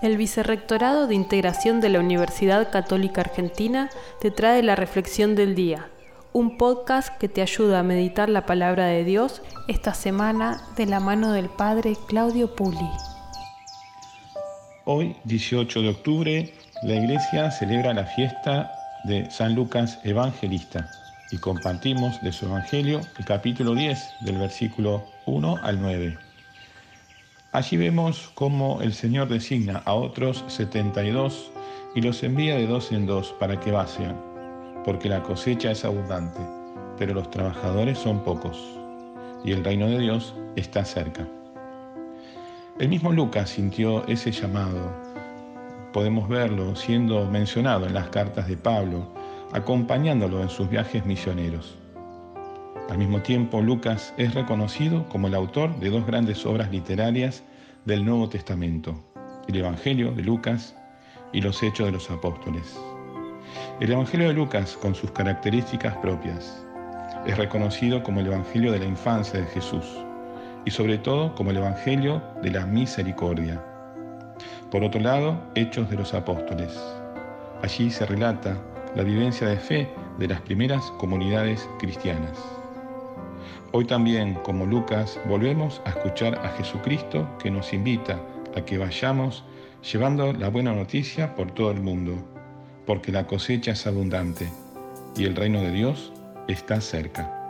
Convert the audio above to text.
El Vicerrectorado de Integración de la Universidad Católica Argentina te trae la Reflexión del Día, un podcast que te ayuda a meditar la palabra de Dios esta semana de la mano del Padre Claudio Puli. Hoy, 18 de octubre, la Iglesia celebra la fiesta de San Lucas Evangelista y compartimos de su Evangelio el capítulo 10 del versículo 1 al 9. Allí vemos cómo el Señor designa a otros 72 y los envía de dos en dos para que vacian, porque la cosecha es abundante, pero los trabajadores son pocos, y el reino de Dios está cerca. El mismo Lucas sintió ese llamado. Podemos verlo siendo mencionado en las cartas de Pablo, acompañándolo en sus viajes misioneros. Al mismo tiempo, Lucas es reconocido como el autor de dos grandes obras literarias del Nuevo Testamento, el Evangelio de Lucas y los Hechos de los Apóstoles. El Evangelio de Lucas, con sus características propias, es reconocido como el Evangelio de la infancia de Jesús y sobre todo como el Evangelio de la misericordia. Por otro lado, Hechos de los Apóstoles. Allí se relata la vivencia de fe de las primeras comunidades cristianas. Hoy también, como Lucas, volvemos a escuchar a Jesucristo que nos invita a que vayamos llevando la buena noticia por todo el mundo, porque la cosecha es abundante y el reino de Dios está cerca.